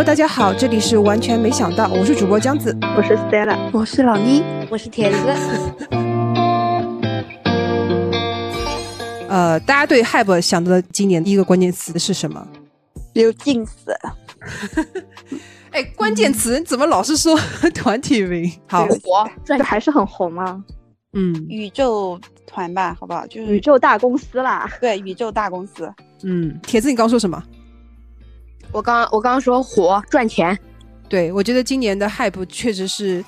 Hello，大家好，这里是完全没想到，我是主播江子，我是 Stella，我是老妮，我是铁子。呃，大家对 Hype 想到的今年第一个关键词是什么？刘静思。哎，关键词怎么老是说 团体名？好，火，这还是很红啊。嗯，宇宙团吧，好不好？就是宇宙大公司啦。对，宇宙大公司。嗯，铁子，你刚说什么？我刚我刚刚说火赚钱。对，我觉得今年的 Hype 确实是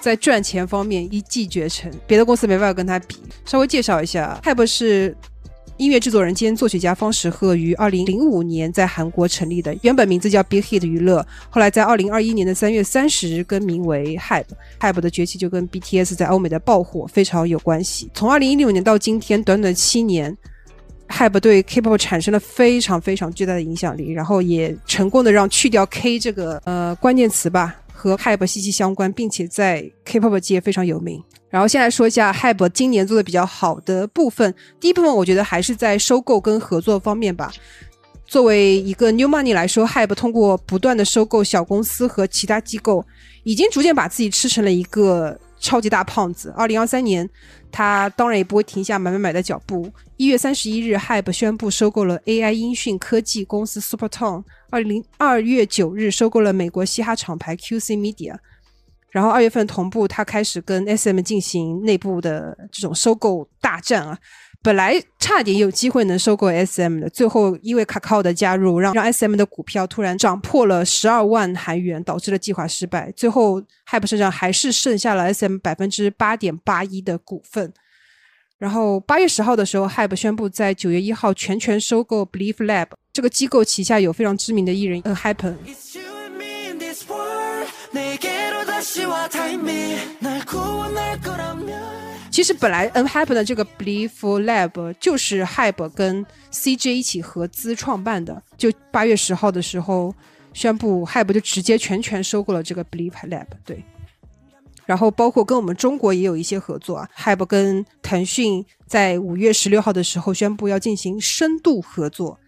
在赚钱方面一骑绝尘，别的公司没办法跟他比。稍微介绍一下，Hype 是。音乐制作人兼作曲家方时赫于二零零五年在韩国成立的，原本名字叫 Big Hit 娱乐，后来在二零二一年的三月三十日更名为 Hype。Hype 的崛起就跟 BTS 在欧美的爆火非常有关系。从二零一六年到今天，短短七年，Hype 对 K-pop 产生了非常非常巨大的影响力，然后也成功的让去掉 K 这个呃关键词吧和 Hype 息息相关，并且在 K-pop 界非常有名。然后先来说一下 Hype 今年做的比较好的部分。第一部分，我觉得还是在收购跟合作方面吧。作为一个 New Money 来说，Hype 通过不断的收购小公司和其他机构，已经逐渐把自己吃成了一个超级大胖子。二零二三年，他当然也不会停下买买买的脚步。一月三十一日，Hype 宣布收购了 AI 音讯科技公司 Supertone。二零二月九日，收购了美国嘻哈厂牌 QC Media。然后二月份同步，他开始跟 SM 进行内部的这种收购大战啊。本来差点有机会能收购 SM 的，最后因为卡卡的加入，让让 SM 的股票突然涨破了十二万韩元，导致了计划失败。最后 Hype 身上还是剩下了 SM 百分之八点八一的股份。然后八月十号的时候，Hype 宣布在九月一号全权收购 Believe Lab 这个机构旗下有非常知名的艺人 A Hype。其实本来 N Hype 的这个 Believe Lab 就是 Hype 跟 CJ 一起合资创办的。就八月十号的时候宣布，Hype 就直接全权收购了这个 Believe Lab。对，然后包括跟我们中国也有一些合作啊。Hype 跟腾讯在五月十六号的时候宣布要进行深度合作，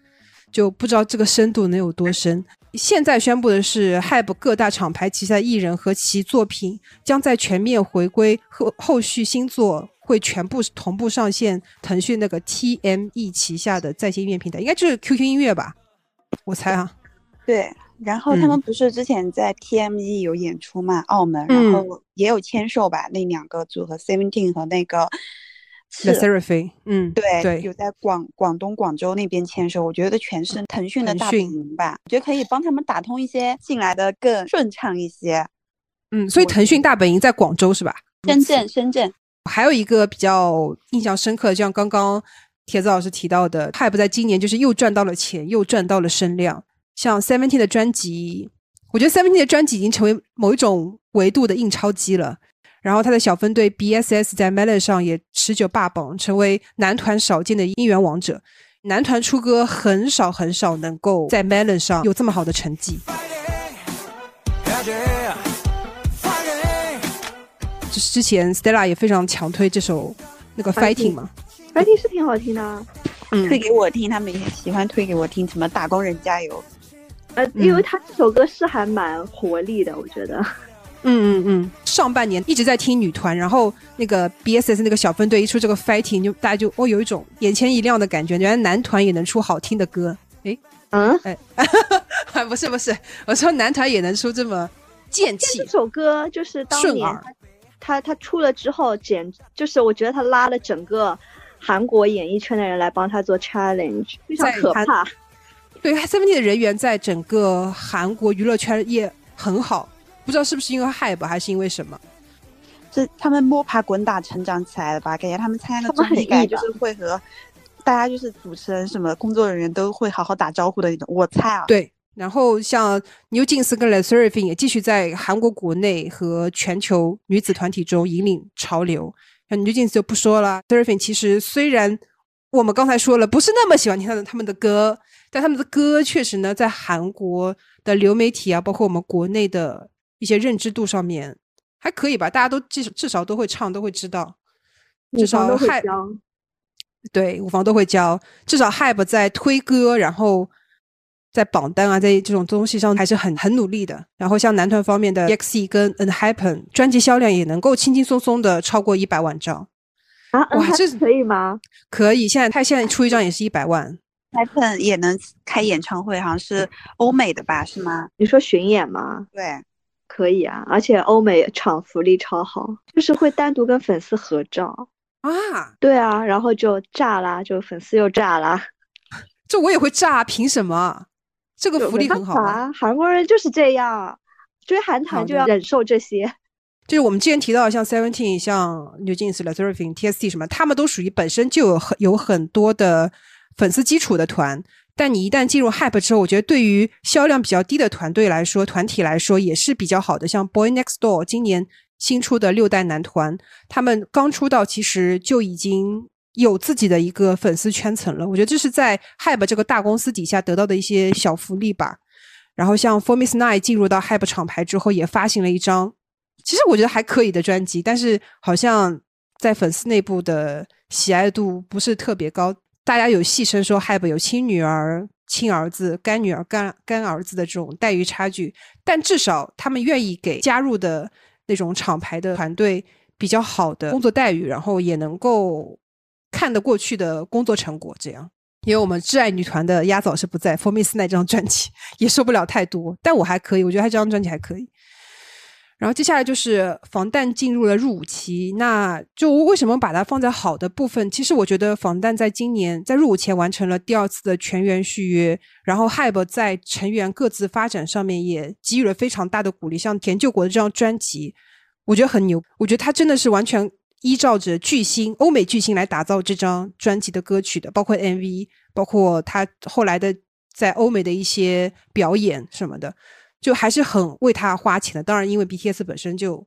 就不知道这个深度能有多深。现在宣布的是，Hype 各大厂牌旗下艺人和其作品将在全面回归后，后续新作会全部同步上线腾讯那个 TME 旗下的在线音乐平台，应该就是 QQ 音乐吧？我猜啊。对，然后他们不是之前在 TME 有演出嘛？澳门，然后也有签售吧？那两个组合 Seventeen 和那个。The Seraphim，嗯，对对，有在广广东广州那边签收，我觉得全是腾讯的大本营吧，我觉得可以帮他们打通一些进来的更顺畅一些。嗯，所以腾讯大本营在广州是吧？深圳，深圳。还有一个比较印象深刻，就像刚刚铁子老师提到的，Hype 在今年就是又赚到了钱，又赚到了声量。像 Seventeen 的专辑，我觉得 Seventeen 的专辑已经成为某一种维度的印钞机了。然后他的小分队 BSS 在 Melon 上也持久霸榜，成为男团少见的音源王者。男团出歌很少很少能够在 Melon 上有这么好的成绩。就是之前 Stella 也非常强推这首那个 Fighting 嘛，Fighting 是挺好听的，推给我听，他们也喜欢推给我听，什么打工人加油。呃，因为他这首歌是还蛮活力的，我觉得。嗯嗯嗯，上半年一直在听女团，然后那个 B S S 那个小分队一出这个 Fighting，就大家就哦有一种眼前一亮的感觉，原来男团也能出好听的歌。哎，嗯，哎，不是不是，我说男团也能出这么剑气。这首歌就是当年他他出了之后，简就是我觉得他拉了整个韩国演艺圈的人来帮他做 challenge，非常可怕。对，Seventeen 的人员在整个韩国娱乐圈也很好。不知道是不是因为 hype 还是因为什么，这他们摸爬滚打成长起来的吧？感觉他们参加的综艺感，就是会和大家就是主持人什么工作人员都会好好打招呼的那种。我猜啊，对。然后像 New Jeans 跟 Le Sserafim 也继续在韩国国内和全球女子团体中引领潮流。像 New Jeans 就不说了，Sserafim 其实虽然我们刚才说了不是那么喜欢听他的他们的歌，但他们的歌确实呢在韩国的流媒体啊，包括我们国内的。一些认知度上面还可以吧，大家都至至少都会唱，都会知道。至少 Hype 对，五房都会教。至少 Hype 在推歌，然后在榜单啊，在这种东西上还是很很努力的。然后像男团方面的 EXE 跟 Unhappen，专辑销量也能够轻轻松松的超过一百万张。啊，哇，这可以吗？可以，现在他现在出一张也是一百万。Happen 也能开演唱会，好像是欧美的吧？是吗？你说巡演吗？对，可以啊，而且欧美场福利超好，就是会单独跟粉丝合照啊。对啊，然后就炸啦，就粉丝又炸啦。这我也会炸，凭什么？这个福利很好啊。韩国人就是这样，追韩团就要忍受这些。就是我们之前提到的，像 Seventeen、像 New Jeans、l e t e r i n TST 什么，他们都属于本身就有很有很多的粉丝基础的团。但你一旦进入 Hype 之后，我觉得对于销量比较低的团队来说，团体来说也是比较好的。像 Boy Next Door 今年新出的六代男团，他们刚出道其实就已经有自己的一个粉丝圈层了。我觉得这是在 Hype 这个大公司底下得到的一些小福利吧。然后像 For Miss Nine 进入到 Hype 厂牌之后，也发行了一张。其实我觉得还可以的专辑，但是好像在粉丝内部的喜爱度不是特别高。大家有戏称说，Hype 有亲女儿、亲儿子、干女儿、干干儿子的这种待遇差距。但至少他们愿意给加入的那种厂牌的团队比较好的工作待遇，然后也能够看得过去的工作成果。这样，因为我们挚爱女团的鸭枣是不在，For Miss 那张专辑也受不了太多，但我还可以，我觉得他这张专辑还可以。然后接下来就是防弹进入了入伍期，那就为什么把它放在好的部分？其实我觉得防弹在今年在入伍前完成了第二次的全员续约，然后 HYBE 在成员各自发展上面也给予了非常大的鼓励，像田救国的这张专辑，我觉得很牛，我觉得他真的是完全依照着巨星欧美巨星来打造这张专辑的歌曲的，包括 MV，包括他后来的在欧美的一些表演什么的。就还是很为他花钱的，当然，因为 BTS 本身就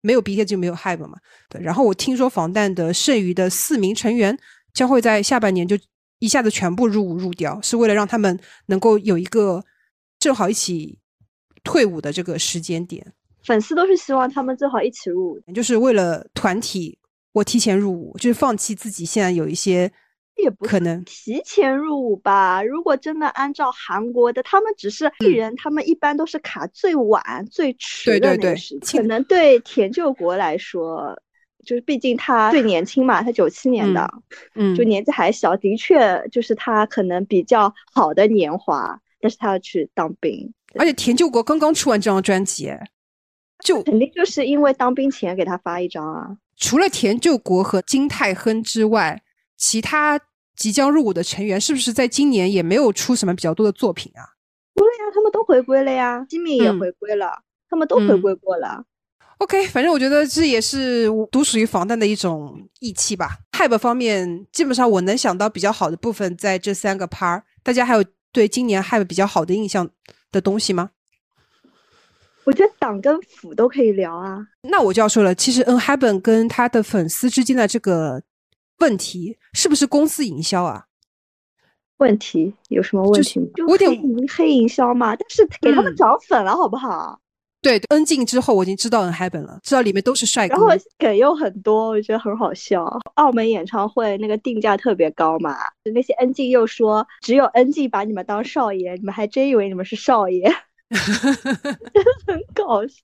没有 BTS 就没有 HYBE 嘛。对，然后我听说防弹的剩余的四名成员将会在下半年就一下子全部入伍入掉，是为了让他们能够有一个正好一起退伍的这个时间点。粉丝都是希望他们最好一起入伍，就是为了团体，我提前入伍，就是放弃自己现在有一些。也不可能提前入伍吧？如果真的按照韩国的，他们只是艺人，他们一般都是卡最晚、最迟的那个时间。可能对田救国来说，就是毕竟他最年轻嘛，他九七年的，嗯，就年纪还小，的确就是他可能比较好的年华，但是他要去当兵。而且田救国刚刚出完这张专辑，就肯定就是因为当兵前给他发一张啊。除了田救国和金泰亨之外，其他。即将入伍的成员是不是在今年也没有出什么比较多的作品啊？不了呀，他们都回归了呀，金敏也回归了，他们都回归过了。OK，反正我觉得这也是独属于防弹的一种义气吧。Hype 方面，基本上我能想到比较好的部分在这三个 part。大家还有对今年 Hype 比较好的印象的东西吗？我觉得党跟府都可以聊啊。那我就要说了，其实 N Happen 跟他的粉丝之间的这个。问题是不是公司营销啊？问题有什么问题？就有点黑营销嘛。但是给他们涨粉了，好不好？对恩静之后我已经知道 N Heaven 了，知道里面都是帅哥。然后梗又很多，我觉得很好笑。澳门演唱会那个定价特别高嘛，那些恩静又说只有恩静把你们当少爷，你们还真以为你们是少爷，真的很搞笑。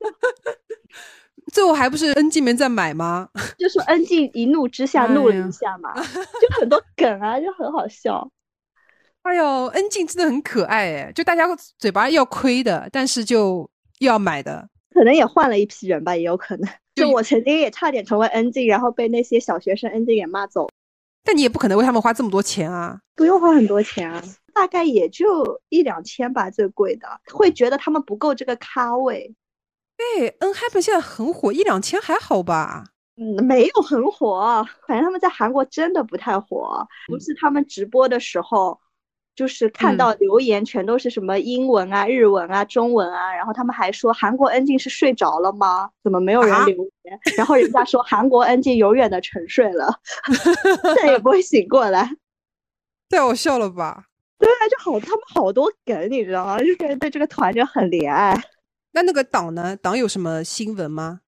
最后还不是 N 进没在买吗？就说 N 进一怒之下怒了一下嘛，就很多梗啊，就很好笑。哎呦，N 进真的很可爱哎，就大家嘴巴要亏的，但是就又要买的，可能也换了一批人吧，也有可能。就我曾经也差点成为 N 进，然后被那些小学生 N 进给骂走。但你也不可能为他们花这么多钱啊，不用花很多钱啊，大概也就一两千吧，最贵的。会觉得他们不够这个咖位。对，N Happen 现在很火，一两千还好吧？嗯，没有很火，反正他们在韩国真的不太火。不是他们直播的时候，就是看到留言全都是什么英文啊、日文啊、中文啊，然后他们还说韩国 N 静是睡着了吗？怎么没有人留言？然后人家说韩国 N 静永远的沉睡了，再也不会醒过来。太好笑了吧？对啊，就好，他们好多梗，你知道吗？就是对这个团就很怜爱。那那个党呢？党有什么新闻吗？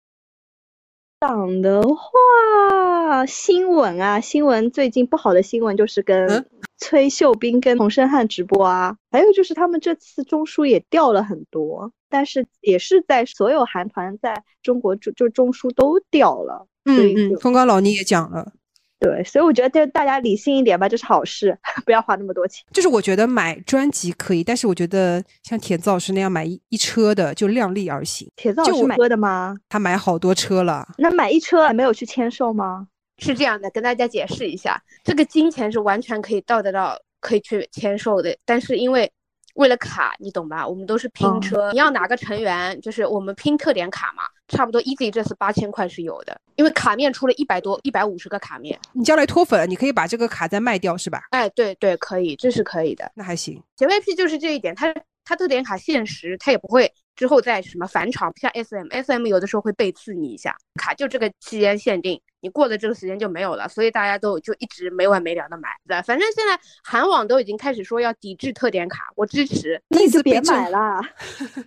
党的话，新闻啊，新闻最近不好的新闻就是跟崔秀斌跟洪胜汉直播啊，还有就是他们这次中枢也掉了很多，但是也是在所有韩团在中国就就中枢都掉了。嗯嗯，风高老倪也讲了。对，所以我觉得就大家理性一点吧，这是好事，不要花那么多钱。就是我觉得买专辑可以，但是我觉得像铁子老师那样买一一车的就量力而行。铁子老师买车的吗？他买好多车了。那买一车还没有去签售吗？是这样的，跟大家解释一下，这个金钱是完全可以到得到，可以去签售的，但是因为。为了卡，你懂吧？我们都是拼车，你要哪个成员，就是我们拼特点卡嘛，差不多 easy 这次八千块是有的，因为卡面出了一百多、一百五十个卡面。你将来脱粉，你可以把这个卡再卖掉，是吧？哎，对对，可以，这是可以的。那还行。杰 y P 就是这一点，它它特点卡限时，它也不会。之后再什么返场，不像 S M S M 有的时候会背刺你一下，卡就这个期间限定，你过了这个时间就没有了，所以大家都就一直没完没了的买。对，反正现在韩网都已经开始说要抵制特点卡，我支持。你就别买了，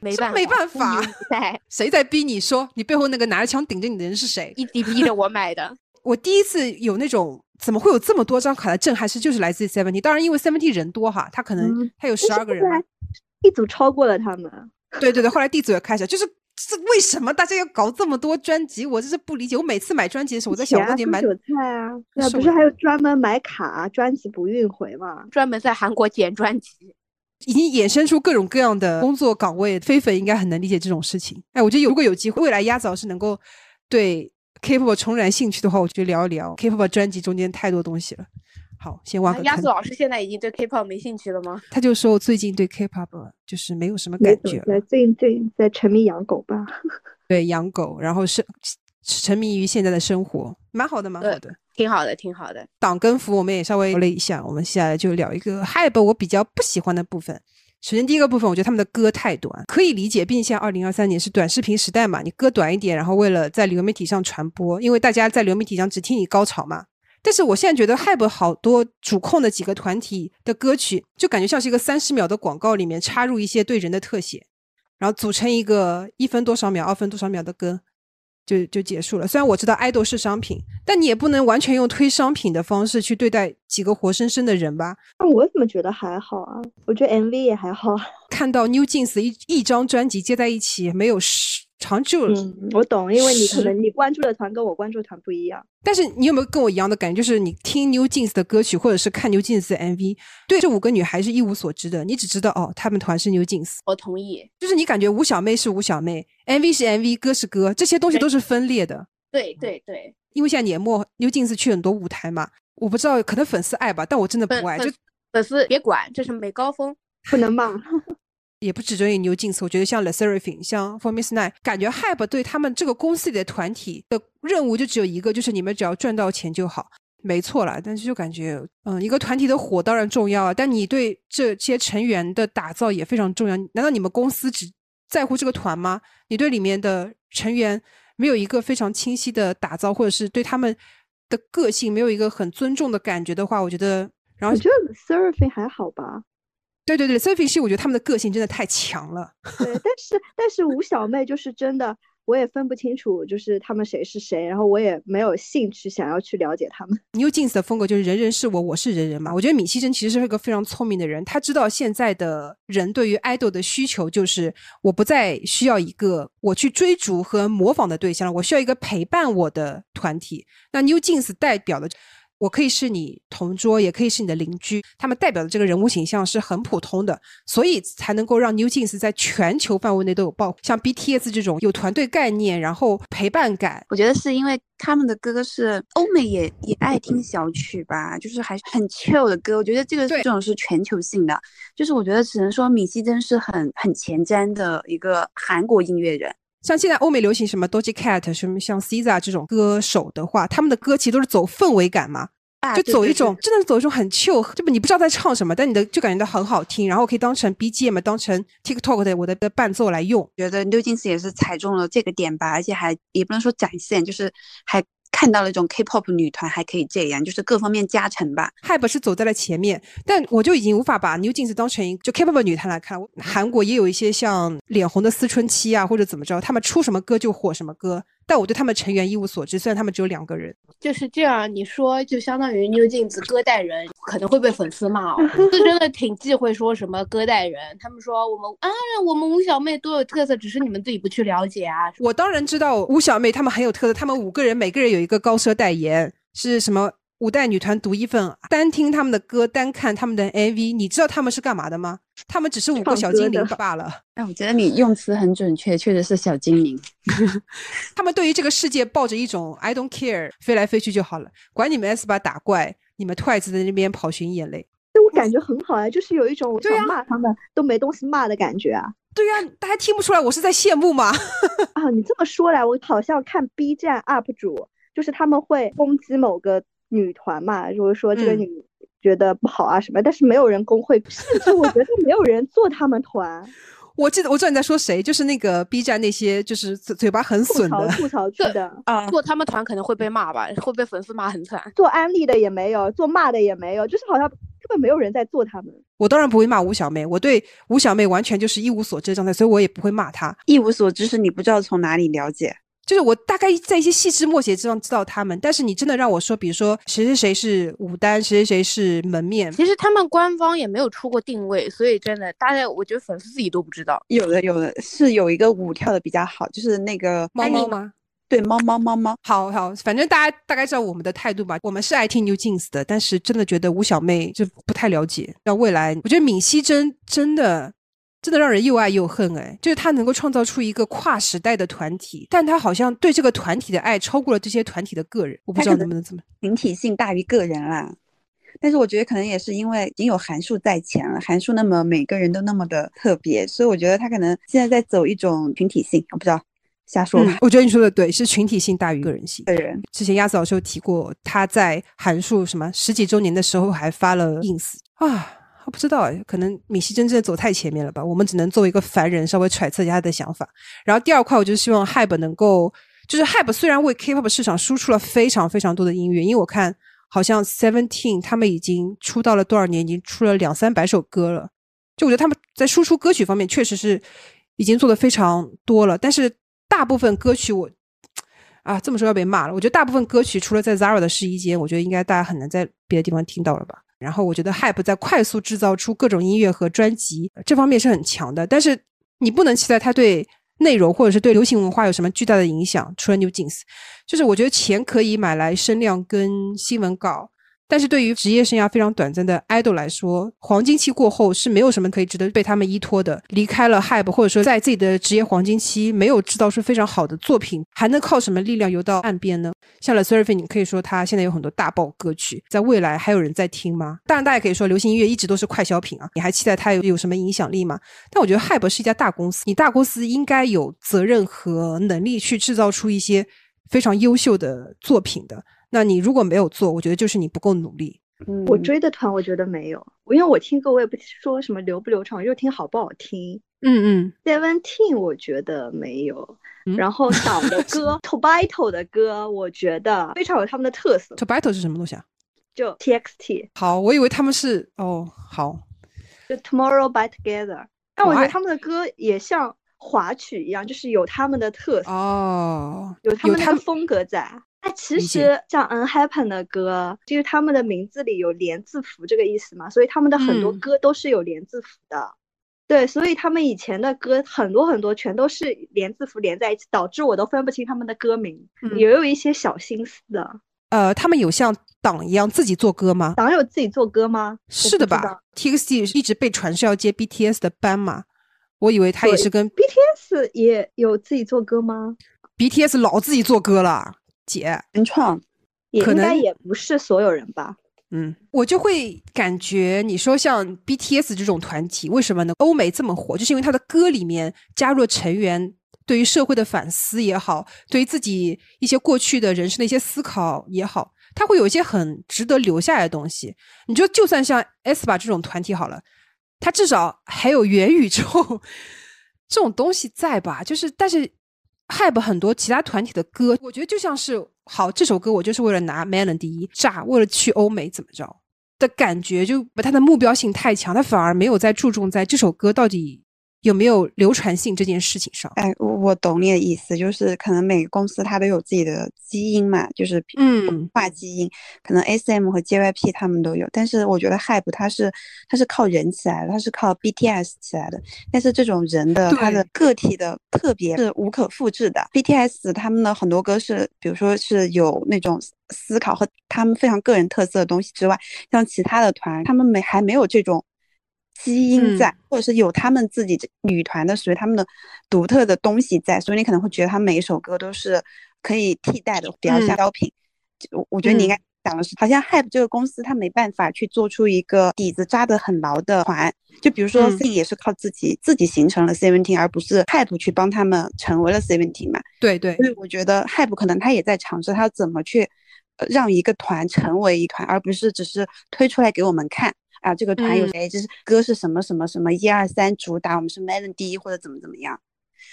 没办没办法，谁在逼你说你背后那个拿着枪顶着你的人是谁？一逼逼着我买的。我第一次有那种怎么会有这么多张卡的震撼，是就是来自 Seventy，当然因为 Seventy 人多哈，他可能他有十二个人，一组超过了他们。对对对，后来弟子也开始，就是这为什么大家要搞这么多专辑？我真是不理解。我每次买专辑的时候，我在想，过年买韭菜啊，那不是还有专门买卡专辑不运回吗？专门在韩国捡专辑，已经衍生出各种各样的工作岗位。飞粉应该很能理解这种事情。哎，我觉得如果有机会，未来鸭子老师能够对 K-pop 重燃兴趣的话，我觉得聊一聊 K-pop 专辑中间太多东西了。好，先挖个鸭子老师现在已经对 K-pop 没兴趣了吗？他就说我最近对 K-pop 就是没有什么感觉了。最近最近在沉迷养狗吧？对，养狗，然后是沉迷于现在的生活，蛮好的，蛮好的，挺好的，挺好的。党跟服我们也稍微聊了一下，我们接下来就聊一个 Hype 我比较不喜欢的部分。首先第一个部分，我觉得他们的歌太短，可以理解，毕竟现在二零二三年是短视频时代嘛，你歌短一点，然后为了在流媒体上传播，因为大家在流媒体上只听你高潮嘛。但是我现在觉得 Hype 好多主控的几个团体的歌曲，就感觉像是一个三十秒的广告里面插入一些对人的特写，然后组成一个一分多少秒、二分多少秒的歌，就就结束了。虽然我知道爱豆是商品，但你也不能完全用推商品的方式去对待几个活生生的人吧？那我怎么觉得还好啊？我觉得 MV 也还好。看到 New Jeans 一一张专辑接在一起，没有十。长久了，嗯，我懂，因为你可能你关注的团跟我关注的团不一样。但是你有没有跟我一样的感觉，就是你听 New Jeans 的歌曲，或者是看 New Jeans 的 MV，对这五个女孩是一无所知的，你只知道哦，她们团是 New Jeans。我同意，就是你感觉吴小妹是吴小妹，MV 是 MV，歌是歌，这些东西都是分裂的。对对对，因为现在年末 New Jeans 去很多舞台嘛，我不知道，可能粉丝爱吧，但我真的不爱。就粉丝别管，这是美高峰，不能骂。也不只针对 New Jeans，我觉得像 The Seraphim，像 For Miss Nine，感觉 Hype 对他们这个公司里的团体的任务就只有一个，就是你们只要赚到钱就好，没错了。但是就感觉，嗯，一个团体的火当然重要啊，但你对这些成员的打造也非常重要。难道你们公司只在乎这个团吗？你对里面的成员没有一个非常清晰的打造，或者是对他们的个性没有一个很尊重的感觉的话，我觉得，然后我觉得 Seraphim 还好吧。对对对，Sophie 是我觉得他们的个性真的太强了。对，但是但是吴小妹就是真的，我也分不清楚，就是他们谁是谁，然后我也没有兴趣想要去了解他们。New Jeans 的风格就是人人是我，我是人人嘛。我觉得米西珍其实是一个非常聪明的人，他知道现在的人对于 idol 的需求就是我不再需要一个我去追逐和模仿的对象了，我需要一个陪伴我的团体。那 New Jeans 代表的。我可以是你同桌，也可以是你的邻居。他们代表的这个人物形象是很普通的，所以才能够让 New Jeans 在全球范围内都有爆。像 BTS 这种有团队概念，然后陪伴感，我觉得是因为他们的歌是欧美也也爱听小曲吧，就是还是很 chill 的歌。我觉得这个这种是全球性的，就是我觉得只能说米西真是很很前瞻的一个韩国音乐人。像现在欧美流行什么 Doja Cat，什么像 SZA 这种歌手的话，他们的歌其实都是走氛围感嘛，就走一种真的是走一种很 chill，就你不知道在唱什么，但你的就感觉到很好听，然后可以当成 BGM，当成 TikTok 的我的伴奏来用。觉得 New Jeans 也是踩中了这个点吧，而且还也不能说展现，就是还。看到了一种 K-pop 女团还可以这样，就是各方面加成吧。Hype 是走在了前面，但我就已经无法把 New Jeans 当成就 K-pop 女团来看。韩国也有一些像脸红的思春期啊，或者怎么着，他们出什么歌就火什么歌。但我对他们成员一无所知，虽然他们只有两个人。就是这样，你说就相当于 New Jeans 歌代人可能会被粉丝骂哦，这真的挺忌讳说什么歌带人。他们说我们啊，我们吴小妹多有特色，只是你们自己不去了解啊。我当然知道吴小妹他们很有特色，他们五个人每个人有一个高奢代言，是什么？五代女团独一份，单听他们的歌，单看他们的 MV，你知道他们是干嘛的吗？他们只是五个小精灵罢了。哎，我觉得你用词很准确，确实是小精灵。他们对于这个世界抱着一种 I don't care，飞来飞去就好了，管你们 S 八打怪，你们 Twice 在那边跑寻眼泪。那我感觉很好啊，就是有一种想骂他们都没东西骂的感觉啊。对呀，大家听不出来我是在羡慕吗？啊，你这么说来，我好像看 B 站 UP 主，就是他们会攻击某个。女团嘛，如果说这个女觉得不好啊什么，但是没有人工会，甚至我觉得没有人做他们团。我记得我知道你在说谁，就是那个 B 站那些就是嘴嘴巴很损的吐槽去的啊，做他们团可能会被骂吧，会被粉丝骂很惨。做安利的也没有，做骂的也没有，就是好像根本没有人在做他们。我当然不会骂吴小妹，我对吴小妹完全就是一无所知的状态，所以我也不会骂她。一无所知是你不知道从哪里了解。就是我大概在一些细枝末节之上知道他们，但是你真的让我说，比如说谁谁谁是舞担，谁谁谁是门面，其实他们官方也没有出过定位，所以真的大家我觉得粉丝自己都不知道。有的有的是有一个舞跳的比较好，就是那个猫猫吗？对，猫猫猫猫。好好，反正大家大概知道我们的态度吧。我们是爱听 New Jeans 的，但是真的觉得吴小妹就不太了解。那未来，我觉得闵熙珍真的。真的让人又爱又恨哎，就是他能够创造出一个跨时代的团体，但他好像对这个团体的爱超过了这些团体的个人，我不知道能不能这么群体性大于个人啦。但是我觉得可能也是因为已经有函数在前了，函数那么每个人都那么的特别，所以我觉得他可能现在在走一种群体性，我不知道瞎说。我觉得你说的对，是群体性大于个人性。个人之前鸭子老师有提过，他在函数什么十几周年的时候还发了 ins 啊。不知道哎，可能米西真正走太前面了吧？我们只能作为一个凡人稍微揣测一下他的想法。然后第二块，我就希望 Hype 能够，就是 Hype 虽然为 K-pop 市场输出了非常非常多的音乐，因为我看好像 Seventeen 他们已经出道了多少年，已经出了两三百首歌了。就我觉得他们在输出歌曲方面确实是已经做的非常多了，但是大部分歌曲我啊这么说要被骂了。我觉得大部分歌曲除了在 Zara 的试衣间，我觉得应该大家很难在别的地方听到了吧。然后我觉得 Hype 在快速制造出各种音乐和专辑这方面是很强的，但是你不能期待它对内容或者是对流行文化有什么巨大的影响。除了 New Jeans，就是我觉得钱可以买来声量跟新闻稿。但是对于职业生涯非常短暂的 idol 来说，黄金期过后是没有什么可以值得被他们依托的。离开了 Hype，或者说在自己的职业黄金期没有制造出非常好的作品，还能靠什么力量游到岸边呢？像 The Surfing，你可以说他现在有很多大爆歌曲，在未来还有人在听吗？当然，大家可以说流行音乐一直都是快消品啊，你还期待它有有什么影响力吗？但我觉得 Hype 是一家大公司，你大公司应该有责任和能力去制造出一些非常优秀的作品的。那你如果没有做，我觉得就是你不够努力。嗯，我追的团我觉得没有，因为我听歌我也不说什么流不流畅，就听好不好听。嗯嗯，Seventeen 我觉得没有，然后 党的歌，Tobito 的歌我觉得非常有他们的特色。Tobito 是什么东西啊？就 TXT。好，我以为他们是哦，好，就 Tomorrow by Together。但我觉得他们的歌也像华曲一样，就是有他们的特色哦，有他们的风格在。它其实像 Unhappen 的歌，就是他们的名字里有连字符这个意思嘛，所以他们的很多歌都是有连字符的。对，所以他们以前的歌很多很多全都是连字符连在一起，导致我都分不清他们的歌名，也有一些小心思的。呃，他们有像党一样自己做歌吗？党有自己做歌吗？是的吧？TXT 一直被传是要接 BTS 的班嘛，我以为他也是跟 BTS 也有自己做歌吗？BTS 老自己做歌了。姐，原创，也应该也不是所有人吧。嗯，我就会感觉你说像 BTS 这种团体，为什么呢？欧美这么火，就是因为他的歌里面加入了成员对于社会的反思也好，对于自己一些过去的人生的一些思考也好，他会有一些很值得留下来的东西。你就就算像 S 吧这种团体好了，他至少还有元宇宙 这种东西在吧？就是，但是。Hype 很多其他团体的歌，我觉得就像是好这首歌，我就是为了拿 melon 第一炸，为了去欧美怎么着的感觉，就它的目标性太强，他反而没有在注重在这首歌到底有没有流传性这件事情上，哎，我我懂你的意思，就是可能每个公司它都有自己的基因嘛，就是嗯，化基因，可能 S M 和 J Y P 他们都有，但是我觉得 Hype 它是它是靠人起来的，它是靠 B T S 起来的，但是这种人的他的个体的特别是无可复制的，B T S 他们的很多歌是，比如说是有那种思考和他们非常个人特色的东西之外，像其他的团，他们没还没有这种。基因在，或者是有他们自己女团的属于他们的独特的东西在，所以你可能会觉得他每一首歌都是可以替代的，比较像标品。我我觉得你应该讲的是，好像 Hype 这个公司，它没办法去做出一个底子扎得很牢的团。就比如说 C 也是靠自己自己形成了 Seventeen，而不是 Hype 去帮他们成为了 Seventeen 嘛？对对。所以我觉得 Hype 可能他也在尝试他怎么去让一个团成为一团，而不是只是推出来给我们看。啊，这个团有谁？就是歌是什么什么什么一二三主打，我们是 melody 第一或者怎么怎么样。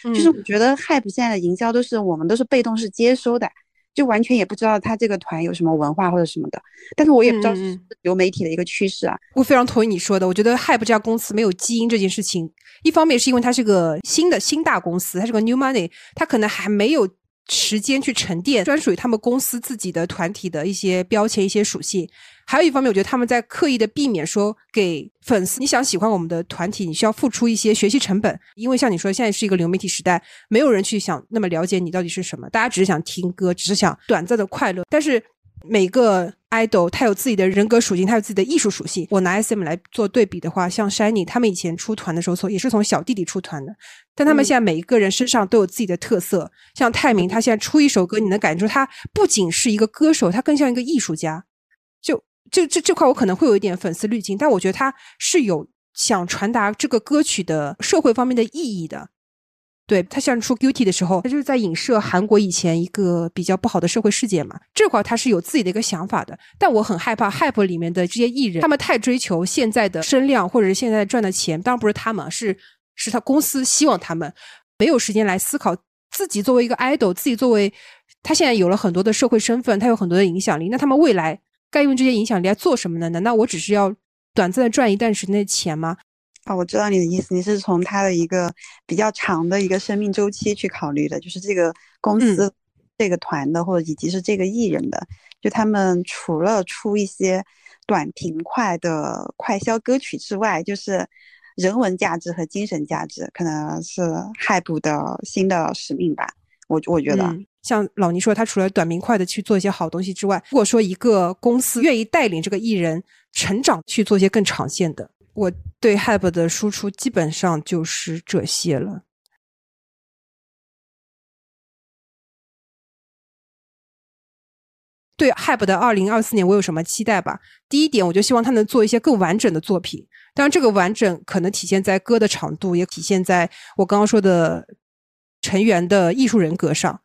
就是我觉得 hype 现在的营销都是我们都是被动式接收的，就完全也不知道他这个团有什么文化或者什么的。但是我也不知道是流媒体的一个趋势啊。我非常同意你说的，我觉得 hype 这家公司没有基因这件事情，一方面是因为它是个新的新大公司，它是个 new money，它可能还没有。时间去沉淀专属于他们公司自己的团体的一些标签、一些属性。还有一方面，我觉得他们在刻意的避免说给粉丝，你想喜欢我们的团体，你需要付出一些学习成本。因为像你说，现在是一个流媒体时代，没有人去想那么了解你到底是什么，大家只是想听歌，只是想短暂的快乐。但是每个 idol 他有自己的人格属性，他有自己的艺术属性。我拿 SM 来做对比的话，像 Shiny 他们以前出团的时候，从也是从小弟弟出团的，但他们现在每一个人身上都有自己的特色。像泰明，他现在出一首歌，你能感觉出他不仅是一个歌手，他更像一个艺术家。就就这这块，我可能会有一点粉丝滤镜，但我觉得他是有想传达这个歌曲的社会方面的意义的。对他像出 Guilty 的时候，他就是在影射韩国以前一个比较不好的社会事件嘛。这块他是有自己的一个想法的，但我很害怕 Hype 里面的这些艺人，他们太追求现在的声量或者是现在赚的钱，当然不是他们，是是他公司希望他们没有时间来思考自己作为一个 idol，自己作为他现在有了很多的社会身份，他有很多的影响力，那他们未来该用这些影响力来做什么呢？难道我只是要短暂的赚一段时间的钱吗？啊，我知道你的意思，你是从他的一个比较长的一个生命周期去考虑的，就是这个公司、这个团的，或者以及是这个艺人的，就他们除了出一些短平快的快消歌曲之外，就是人文价值和精神价值，可能是 Hype 的新的使命吧。我我觉得，像老倪说，他除了短平快的去做一些好东西之外，如果说一个公司愿意带领这个艺人成长，去做一些更长线的。我对 Hype 的输出基本上就是这些了。对 Hype 的二零二四年，我有什么期待吧？第一点，我就希望他能做一些更完整的作品。当然，这个完整可能体现在歌的长度，也体现在我刚刚说的成员的艺术人格上。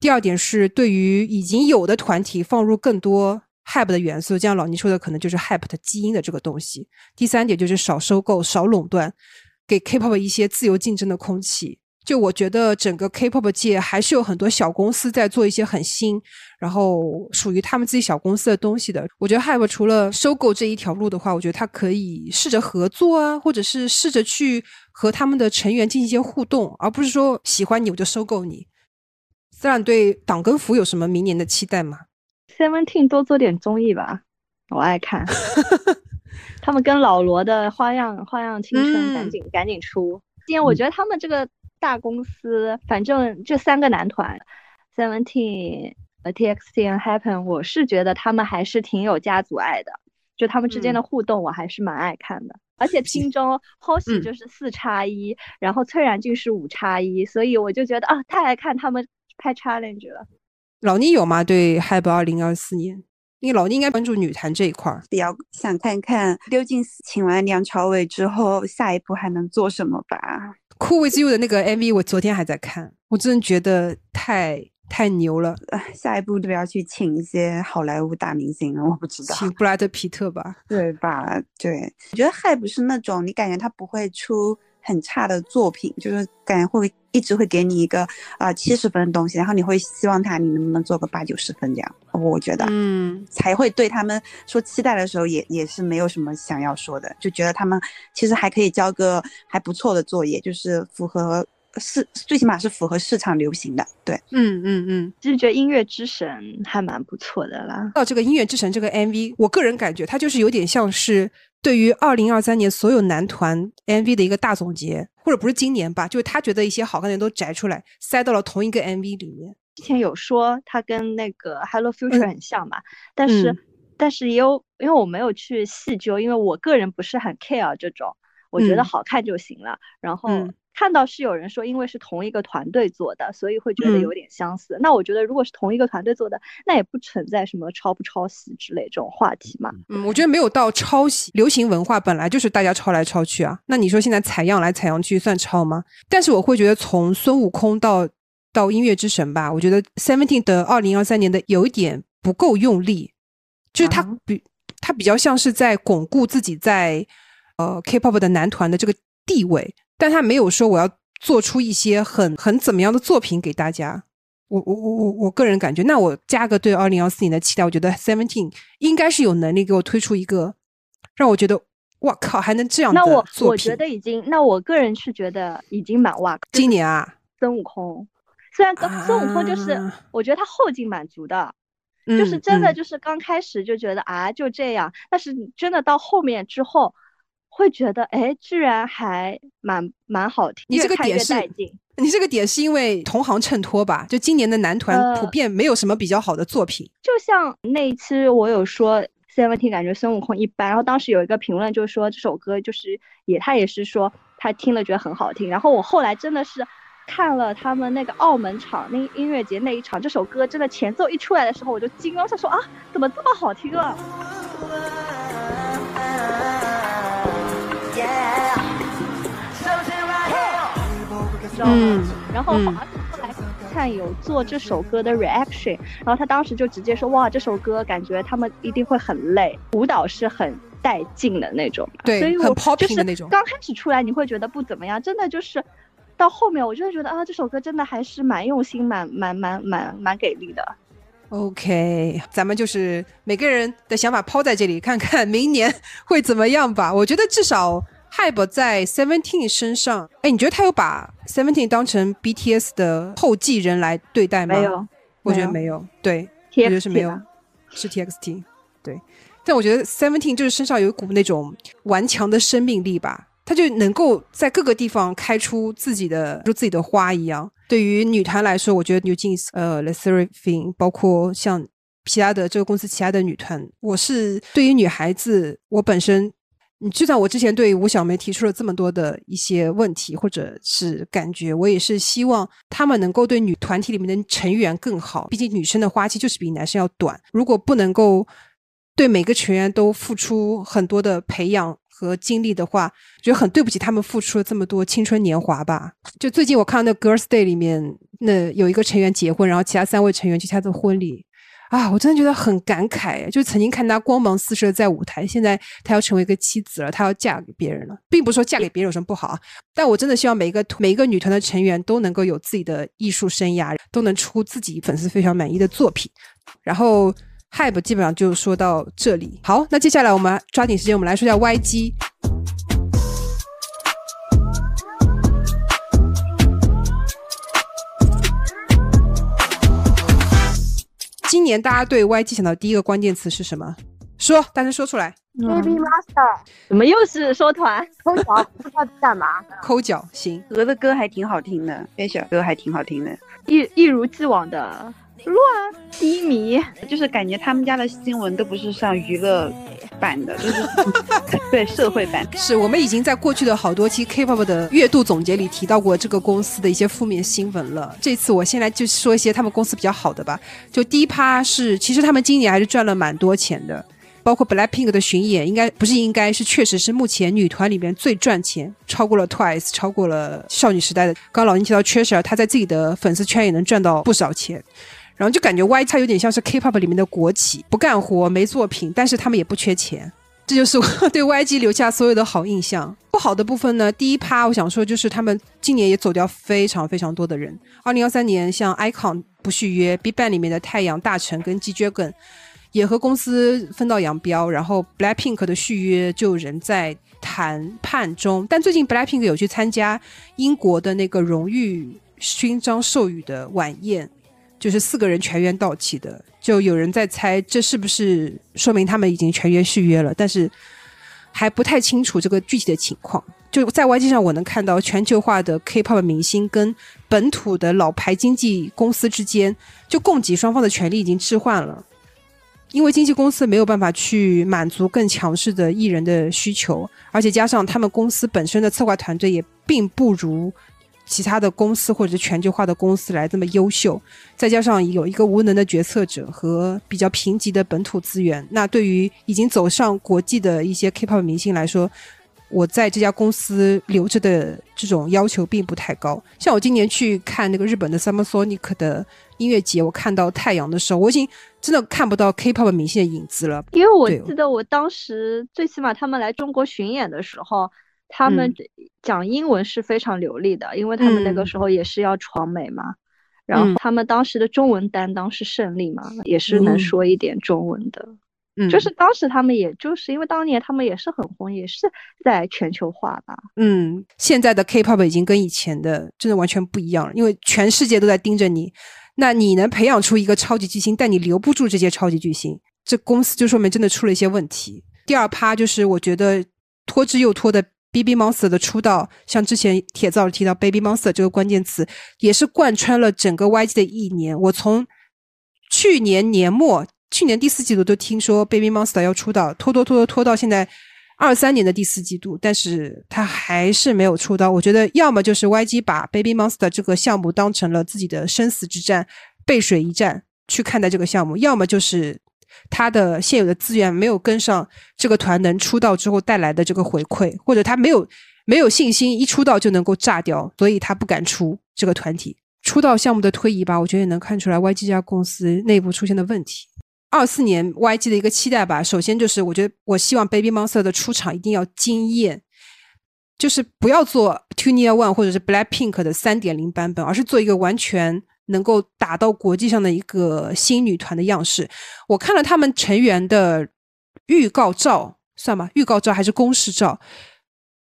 第二点是对于已经有的团体放入更多。Hype 的元素，就像老倪说的，可能就是 Hype 的基因的这个东西。第三点就是少收购、少垄断，给 K-pop 一些自由竞争的空气。就我觉得整个 K-pop 界还是有很多小公司在做一些很新，然后属于他们自己小公司的东西的。我觉得 Hype 除了收购这一条路的话，我觉得它可以试着合作啊，或者是试着去和他们的成员进行一些互动，而不是说喜欢你我就收购你。自然对党跟福有什么明年的期待吗？Seventeen 多做点综艺吧，我爱看。他们跟老罗的花样花样青春，赶紧赶紧出。今天我觉得他们这个大公司，反正这三个男团，Seventeen、TXT 和 Happen，我是觉得他们还是挺有家族爱的。就他们之间的互动，我还是蛮爱看的。而且听中 Hoshi 就是四叉一，然后崔然珺是五叉一，所以我就觉得啊，太爱看他们拍 challenge 了。老倪有吗？对 Hype 二零二四年，因为老倪应该关注女团这一块儿，比较想看看刘静请完梁朝伟之后，下一步还能做什么吧。Cool with You 的那个 MV，我昨天还在看，我真的觉得太太牛了。下一步不要去请一些好莱坞大明星了，我不知道，请布拉德皮特吧？对吧？对，我觉得 Hype 是那种你感觉他不会出很差的作品，就是感觉会一直会给你一个啊七十分的东西，然后你会希望他你能不能做个八九十分这样，我觉得嗯才会对他们说期待的时候也也是没有什么想要说的，就觉得他们其实还可以交个还不错的作业，就是符合。是最起码是符合市场流行的，对，嗯嗯嗯，就是觉得音乐之神还蛮不错的啦。到这个音乐之神这个 MV，我个人感觉它就是有点像是对于二零二三年所有男团 MV 的一个大总结，或者不是今年吧，就是他觉得一些好看的都摘出来塞到了同一个 MV 里面。之前有说他跟那个 Hello Future 很像嘛，但是但是也有，因为我没有去细究，因为我个人不是很 care 这种，我觉得好看就行了。然后。看到是有人说，因为是同一个团队做的，所以会觉得有点相似。那我觉得，如果是同一个团队做的，那也不存在什么抄不抄袭之类这种话题嘛。嗯，我觉得没有到抄袭。流行文化本来就是大家抄来抄去啊。那你说现在采样来采样去算抄吗？但是我会觉得，从孙悟空到到音乐之神吧，我觉得 Seventeen 的二零二三年的有一点不够用力，就是他比他比较像是在巩固自己在呃 K-pop 的男团的这个地位。但他没有说我要做出一些很很怎么样的作品给大家，我我我我我个人感觉，那我加个对二零幺四年的期待，我觉得 Seventeen 应该是有能力给我推出一个让我觉得哇靠还能这样的那我我觉得已经，那我个人是觉得已经蛮哇。今年啊，孙悟空虽然孙悟空就是我觉得他后劲满足的，就是真的就是刚开始就觉得啊就这样，但是你真的到后面之后。会觉得哎，居然还蛮蛮好听。你这个点是，你这个点是因为同行衬托吧？就今年的男团普遍没有什么比较好的作品。就像那一期我有说 Seventeen 感觉孙悟空一般，然后当时有一个评论就说这首歌就是也他也是说他听了觉得很好听。然后我后来真的是看了他们那个澳门场那音乐节那一场，这首歌真的前奏一出来的时候我就惊了，他说啊怎么这么好听啊？嗯，然后后来看有做这首歌的 reaction，然后他当时就直接说哇，这首歌感觉他们一定会很累，舞蹈是很带劲的那种，对，所以很 popping 的那种。刚开始出来你会觉得不怎么样，真的就是到后面我就会觉得啊，这首歌真的还是蛮用心、蛮蛮蛮蛮蛮给力的。OK，咱们就是每个人的想法抛在这里，看看明年会怎么样吧。我觉得至少。Hype 在 Seventeen 身上，哎，你觉得他有把 Seventeen 当成 BTS 的后继人来对待吗？没有，我觉得没有。对，我觉得是没有，是 TXT。对，但我觉得 Seventeen 就是身上有一股那种顽强的生命力吧，他就能够在各个地方开出自己的，如自己的花一样。对于女团来说，我觉得 New Jeans、呃 l e s e r f i n 包括像其他的这个公司其他的女团，我是对于女孩子，我本身。你就像我之前对吴小梅提出了这么多的一些问题，或者是感觉，我也是希望他们能够对女团体里面的成员更好。毕竟女生的花期就是比男生要短。如果不能够对每个成员都付出很多的培养和精力的话，觉得很对不起他们付出了这么多青春年华吧。就最近我看到那 Girls Day 里面，那有一个成员结婚，然后其他三位成员去他的婚礼。啊，我真的觉得很感慨，就曾经看他光芒四射在舞台，现在他要成为一个妻子了，他要嫁给别人了，并不是说嫁给别人有什么不好啊，但我真的希望每一个每一个女团的成员都能够有自己的艺术生涯，都能出自己粉丝非常满意的作品。然后 Hype 基本上就说到这里，好，那接下来我们抓紧时间，我们来说一下 YG。今年大家对 YG 想到第一个关键词是什么？说，大声说出来。Baby Master，怎么又是说团？抠脚？不知道干嘛？抠脚，行。鹅的歌还挺好听的，飞小歌还挺好听的，一一如既往的。乱低迷，就是感觉他们家的新闻都不是上娱乐版的，就是 对社会版。是我们已经在过去的好多期 K-pop 的月度总结里提到过这个公司的一些负面新闻了。这次我先来就说一些他们公司比较好的吧。就第一趴是，其实他们今年还是赚了蛮多钱的，包括 Blackpink 的巡演，应该不是应该是确实是目前女团里面最赚钱，超过了 Twice，超过了少女时代的。刚刚老倪提到 Treasure，他在自己的粉丝圈也能赚到不少钱。然后就感觉 Y 叉有点像是 K-pop 里面的国企，不干活没作品，但是他们也不缺钱，这就是我对 YG 留下所有的好印象。不好的部分呢，第一趴我想说就是他们今年也走掉非常非常多的人。二零二三年，像 icon 不续约，BigBang 里面的太阳、大成跟 G Dragon 也和公司分道扬镳，然后 Blackpink 的续约就仍在谈判中。但最近 Blackpink 有去参加英国的那个荣誉勋章授予的晚宴。就是四个人全员到齐的，就有人在猜这是不是说明他们已经全员续约了，但是还不太清楚这个具体的情况。就在 YG 上，我能看到全球化的 K-pop 明星跟本土的老牌经纪公司之间，就供给双方的权利已经置换了，因为经纪公司没有办法去满足更强势的艺人的需求，而且加上他们公司本身的策划团队也并不如。其他的公司或者是全球化的公司来这么优秀，再加上有一个无能的决策者和比较贫瘠的本土资源，那对于已经走上国际的一些 K-pop 明星来说，我在这家公司留着的这种要求并不太高。像我今年去看那个日本的 Summer Sonic 的音乐节，我看到太阳的时候，我已经真的看不到 K-pop 明星的影子了。因为我记得我当时最起码他们来中国巡演的时候。他们讲英文是非常流利的，因为他们那个时候也是要闯美嘛。然后他们当时的中文担当是胜利嘛，也是能说一点中文的。嗯，就是当时他们也就是因为当年他们也是很红，也是在全球化吧。嗯，现在的 K-pop 已经跟以前的真的完全不一样了，因为全世界都在盯着你。那你能培养出一个超级巨星，但你留不住这些超级巨星，这公司就说明真的出了一些问题。第二趴就是我觉得拖之又拖的。Baby Monster 的出道，像之前铁子提到 Baby Monster 这个关键词，也是贯穿了整个 YG 的一年。我从去年年末，去年第四季度都听说 Baby Monster 要出道，拖拖拖拖拖到现在二三年的第四季度，但是他还是没有出道。我觉得要么就是 YG 把 Baby Monster 这个项目当成了自己的生死之战、背水一战去看待这个项目，要么就是。他的现有的资源没有跟上这个团能出道之后带来的这个回馈，或者他没有没有信心一出道就能够炸掉，所以他不敢出这个团体。出道项目的推移吧，我觉得也能看出来 YG 家公司内部出现的问题。二四年 YG 的一个期待吧，首先就是我觉得我希望 Baby Monster 的出场一定要惊艳，就是不要做 Two Near One 或者是 Black Pink 的三点零版本，而是做一个完全。能够打到国际上的一个新女团的样式，我看了他们成员的预告照，算吗？预告照还是公示照？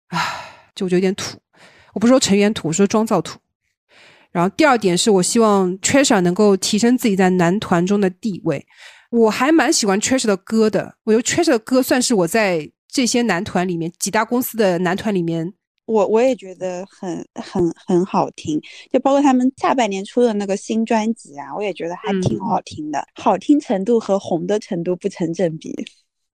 唉，就我觉得有点土。我不是说成员土，我说妆造土。然后第二点是我希望 t r e s h 能够提升自己在男团中的地位。我还蛮喜欢 t r e s h 的歌的，我觉得 t r e s h 的歌算是我在这些男团里面几大公司的男团里面。我我也觉得很很很好听，就包括他们下半年出的那个新专辑啊，我也觉得还挺好听的，好听程度和红的程度不成正比。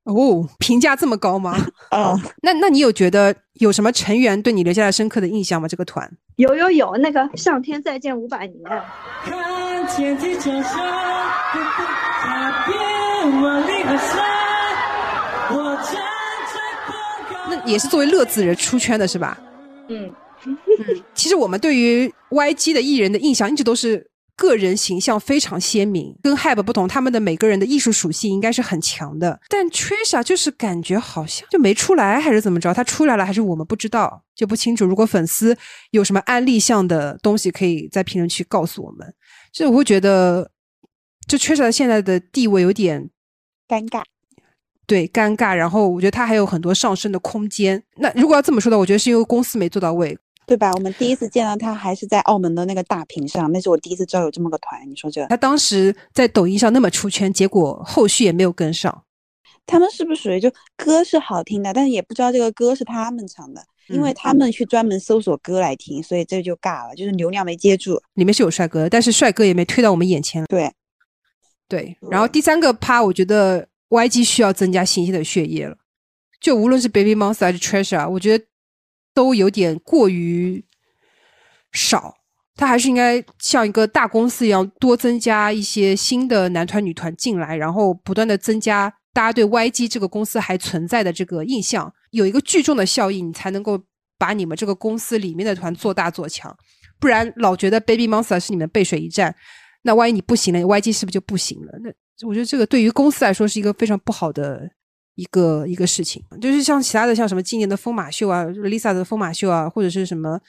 哦，评价这么高吗？啊，那那你有觉得有什么成员对你留下了深刻的印象吗？这个团有有有，那个上天再见五百年。也是作为乐子人出圈的是吧？嗯嗯，其实我们对于 YG 的艺人的印象一直都是个人形象非常鲜明，跟 HYBE 不同，他们的每个人的艺术属性应该是很强的。但 Trisha 就是感觉好像就没出来，还是怎么着？他出来了还是我们不知道，就不清楚。如果粉丝有什么安利项的东西，可以在评论区告诉我们。所以我会觉得，就 Trisha 现在的地位有点尴尬。对，尴尬。然后我觉得他还有很多上升的空间。那如果要这么说的，我觉得是因为公司没做到位，对吧？我们第一次见到他还是在澳门的那个大屏上，那是我第一次知道有这么个团。你说这，他当时在抖音上那么出圈，结果后续也没有跟上。他们是不是属于就歌是好听的，但是也不知道这个歌是他们唱的，因为他们去专门搜索歌来听，所以这就尬了，就是流量没接住。里面是有帅哥，但是帅哥也没推到我们眼前。对，对。然后第三个趴，我觉得。YG 需要增加新鲜的血液了，就无论是 Baby Monster 还是 Treasure，我觉得都有点过于少。他还是应该像一个大公司一样，多增加一些新的男团、女团进来，然后不断的增加大家对 YG 这个公司还存在的这个印象，有一个聚众的效应，你才能够把你们这个公司里面的团做大做强。不然老觉得 Baby Monster 是你们背水一战，那万一你不行了，YG 是不是就不行了？那我觉得这个对于公司来说是一个非常不好的一个一个事情。就是像其他的，像什么今年的疯马秀啊，Lisa 的疯马秀啊，或者是什么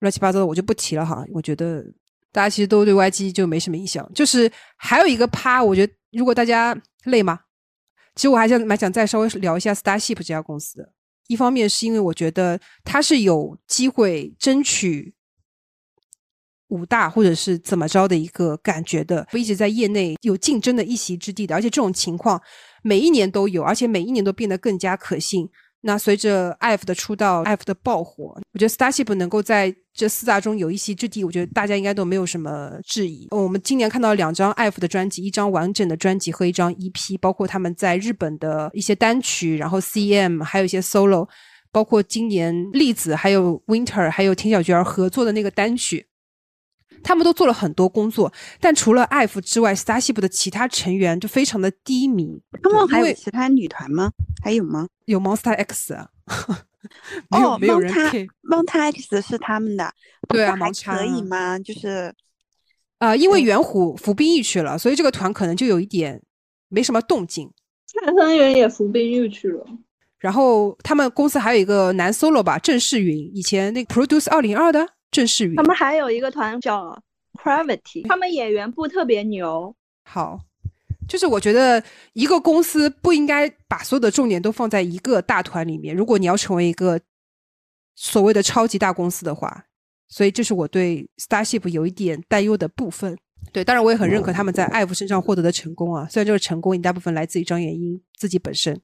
乱七八糟的，我就不提了哈。我觉得大家其实都对 YG 就没什么印象。就是还有一个趴，我觉得如果大家累吗？其实我还想蛮想再稍微聊一下 Starship 这家公司的。一方面是因为我觉得它是有机会争取。五大或者是怎么着的一个感觉的，一直在业内有竞争的一席之地的，而且这种情况每一年都有，而且每一年都变得更加可信。那随着 F 的出道，F 的爆火，我觉得 Starship 能够在这四大中有一席之地，我觉得大家应该都没有什么质疑。我们今年看到两张 F 的专辑，一张完整的专辑和一张 EP，包括他们在日本的一些单曲，然后 CM，还有一些 Solo，包括今年栗子还有 Winter 还有田小娟合作的那个单曲。他们都做了很多工作，但除了艾弗之外，Starship 的其他成员就非常的低迷。他们还有其他女团吗？还有吗？有 Monster X 啊。哦，没有人 Monster X 是他们的。对啊，还可以吗？就是，呃，因为元虎服兵役去了，所以这个团可能就有一点没什么动静。蔡康元也服兵役去了。然后他们公司还有一个男 solo 吧，郑世云，以前那个 Produce 二零二的。正式语。他们还有一个团叫 Gravity，他们演员部特别牛。好，就是我觉得一个公司不应该把所有的重点都放在一个大团里面。如果你要成为一个所谓的超级大公司的话，所以这是我对 Starship 有一点担忧的部分。对，当然我也很认可他们在艾弗身上获得的成功啊。虽然这个成功一大部分来自于张元英自己本身。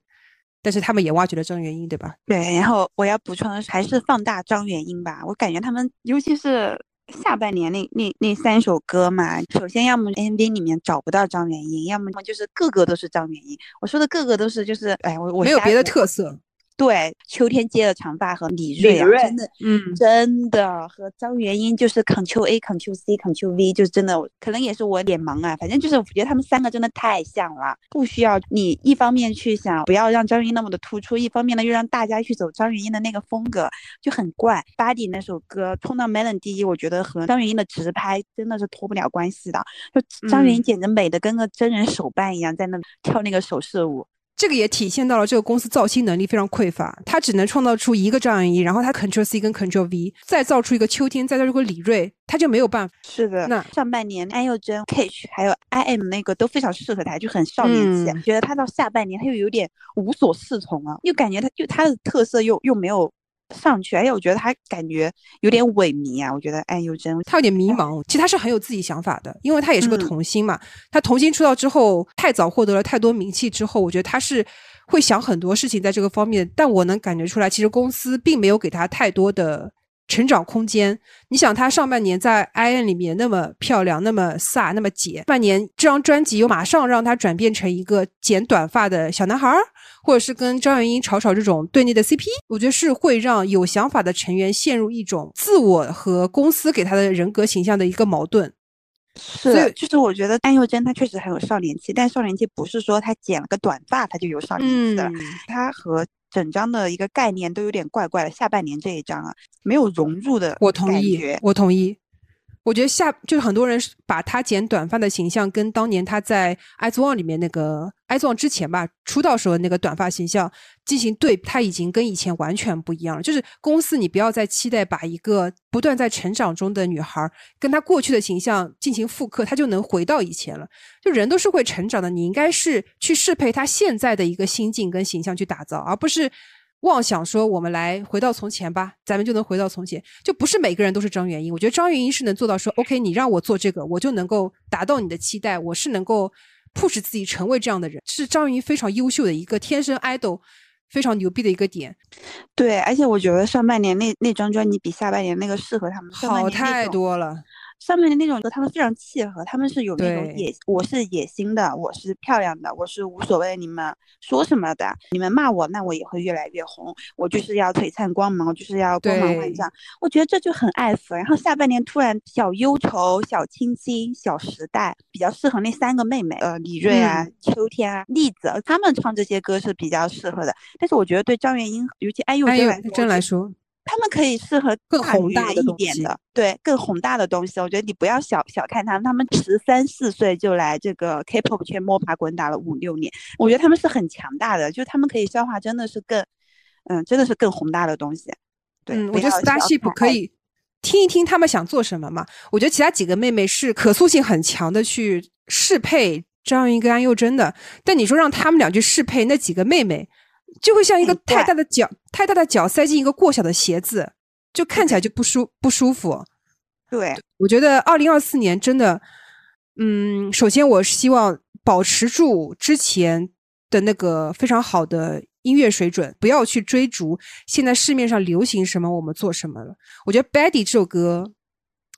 但是他们也挖掘了张元英，对吧？对，然后我要补充的是，还是放大张元英吧。我感觉他们，尤其是下半年那那那三首歌嘛，首先要么 MV 里面找不到张元英，要么就是个个都是张元英。我说的个个都是，就是哎，我我没有别的特色。对，秋天接的长发和李锐啊，真的，嗯，真的和张元英就是 Ctrl A Ctrl C Ctrl V，就是真的，可能也是我脸盲啊，反正就是我觉得他们三个真的太像了，不需要你一方面去想不要让张元英那么的突出，一方面呢又让大家去走张元英的那个风格，就很怪。Body 那首歌冲到 Melon 第一，我觉得和张元英的直拍真的是脱不了关系的，就张元英简直美的跟个真人手办一样，在那跳那个手势舞。这个也体现到了这个公司造星能力非常匮乏，他只能创造出一个张元一，然后他 Ctrl C 跟 Ctrl V，再造出一个秋天，再造出个李锐，他就没有办法。是的，那上半年安宥真、t 还有 I M 那个都非常适合他，就很少年气。觉得他到下半年他又有点无所适从了，又感觉他就他的特色又又没有。上去，哎，我觉得他感觉有点萎靡啊。我觉得哎，尤真他有点迷茫，其实他是很有自己想法的，因为他也是个童星嘛。他童星出道之后，太早获得了太多名气之后，我觉得他是会想很多事情在这个方面。但我能感觉出来，其实公司并没有给他太多的成长空间。你想，他上半年在 I N 里面那么漂亮，那么飒，那么姐，半年这张专辑又马上让他转变成一个剪短发的小男孩儿。或者是跟张元英吵吵这种对内的 CP，我觉得是会让有想法的成员陷入一种自我和公司给他的人格形象的一个矛盾。是，就是我觉得安宥真她确实很有少年气，但少年气不是说她剪了个短发她就有少年气的，她和整张的一个概念都有点怪怪的。下半年这一张啊，没有融入的，我同意，我同意。我觉得下就是很多人把他剪短发的形象跟当年他在《爱 e 里面那个《爱 e 之前吧出道时候那个短发形象进行对，他已经跟以前完全不一样了。就是公司，你不要再期待把一个不断在成长中的女孩跟她过去的形象进行复刻，她就能回到以前了。就人都是会成长的，你应该是去适配她现在的一个心境跟形象去打造，而不是。妄想说我们来回到从前吧，咱们就能回到从前，就不是每个人都是张元英。我觉得张元英是能做到说，OK，你让我做这个，我就能够达到你的期待，我是能够 push 自己成为这样的人，是张元英非常优秀的一个天生 idol，非常牛逼的一个点。对，而且我觉得上半年那那张专辑比下半年那个适合他们好太多了。上面的那种歌，他们非常契合，他们是有那种野，我是野心的，我是漂亮的，我是无所谓你们说什么的，你们骂我，那我也会越来越红，我就是要璀璨光芒，我就是要光芒万丈，我觉得这就很爱粉。然后下半年突然小忧愁、小清新、小时代，比较适合那三个妹妹，呃，李锐啊、秋天啊、栗子，他们唱这些歌是比较适合的。但是我觉得对张元英，尤其安宥真真来说。他们可以适合更宏大一点的，对，更宏大的东西。我觉得你不要小小看他们，他们十三四岁就来这个 K-pop 圈摸爬滚打了五六年，我觉得他们是很强大的，就他们可以消化，真的是更，嗯，真的是更宏大的东西。对，我觉得 Starship 可以听一听他们想做什么嘛。我觉得其他几个妹妹是可塑性很强的，去适配张云跟安宥真的。但你说让他们俩去适配那几个妹妹。就会像一个太大的脚，太大的脚塞进一个过小的鞋子，就看起来就不舒不舒服。对，我觉得二零二四年真的，嗯，首先我希望保持住之前的那个非常好的音乐水准，不要去追逐现在市面上流行什么我们做什么了。我觉得《Baddie》这首歌，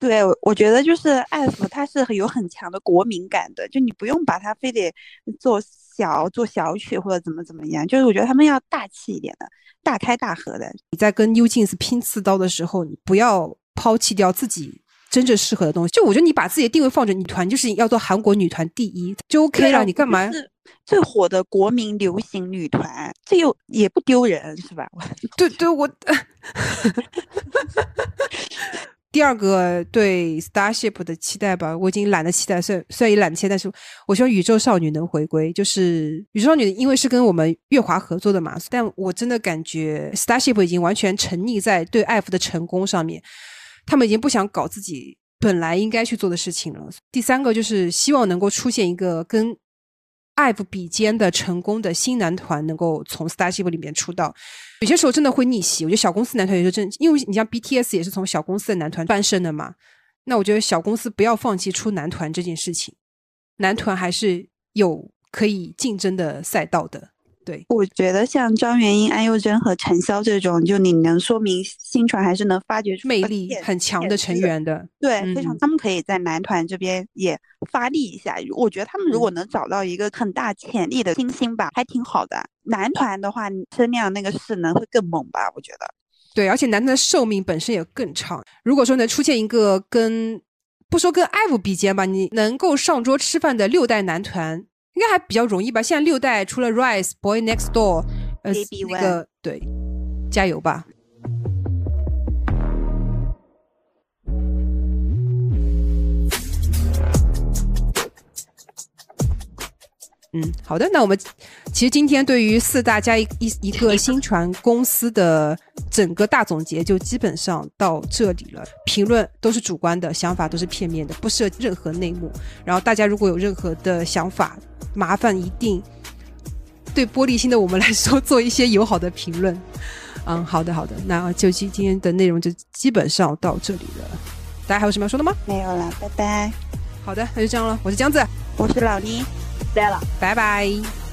对我觉得就是艾弗，他是有很强的国民感的，就你不用把它非得做。小做小曲或者怎么怎么样，就是我觉得他们要大气一点的，大开大合的。你在跟 New Jeans 拼刺刀的时候，你不要抛弃掉自己真正适合的东西。就我觉得你把自己的定位放着女团，就是要做韩国女团第一，就 OK 了。你干嘛？最火的国民流行女团，这又也不丢人，是吧？对对，我。第二个对 Starship 的期待吧，我已经懒得期待，虽虽然也懒得期待，但是我希望宇宙少女能回归。就是宇宙少女，因为是跟我们月华合作的嘛，但我真的感觉 Starship 已经完全沉溺在对艾弗的成功上面，他们已经不想搞自己本来应该去做的事情了。第三个就是希望能够出现一个跟。IVE 比肩的成功的新男团能够从 Starship 里面出道，有些时候真的会逆袭。我觉得小公司男团有时候真，因为你像 BTS 也是从小公司的男团翻身的嘛。那我觉得小公司不要放弃出男团这件事情，男团还是有可以竞争的赛道的。对，我觉得像张元英、安宥真和陈潇这种，就你能说明新传还是能发掘出魅力很强的成员的。对，非常，他们可以在男团这边也发力一下。我觉得他们如果能找到一个很大潜力的新星吧，还挺好的。男团的话，声量那个势能会更猛吧？我觉得。对，而且男团的寿命本身也更长。如果说能出现一个跟不说跟 IVE 比肩吧，你能够上桌吃饭的六代男团。应该还比较容易吧。现在六代除了 Rise、Boy Next Door，呃，那个对，加油吧。嗯，好的，那我们其实今天对于四大家一一一个新传公司的整个大总结就基本上到这里了。评论都是主观的，想法都是片面的，不涉任何内幕。然后大家如果有任何的想法，麻烦一定对玻璃心的我们来说做一些友好的评论。嗯，好的，好的，那就今今天的内容就基本上到这里了。大家还有什么要说的吗？没有了，拜拜。好的，那就这样了。我是江子，我是老倪。再了，拜拜。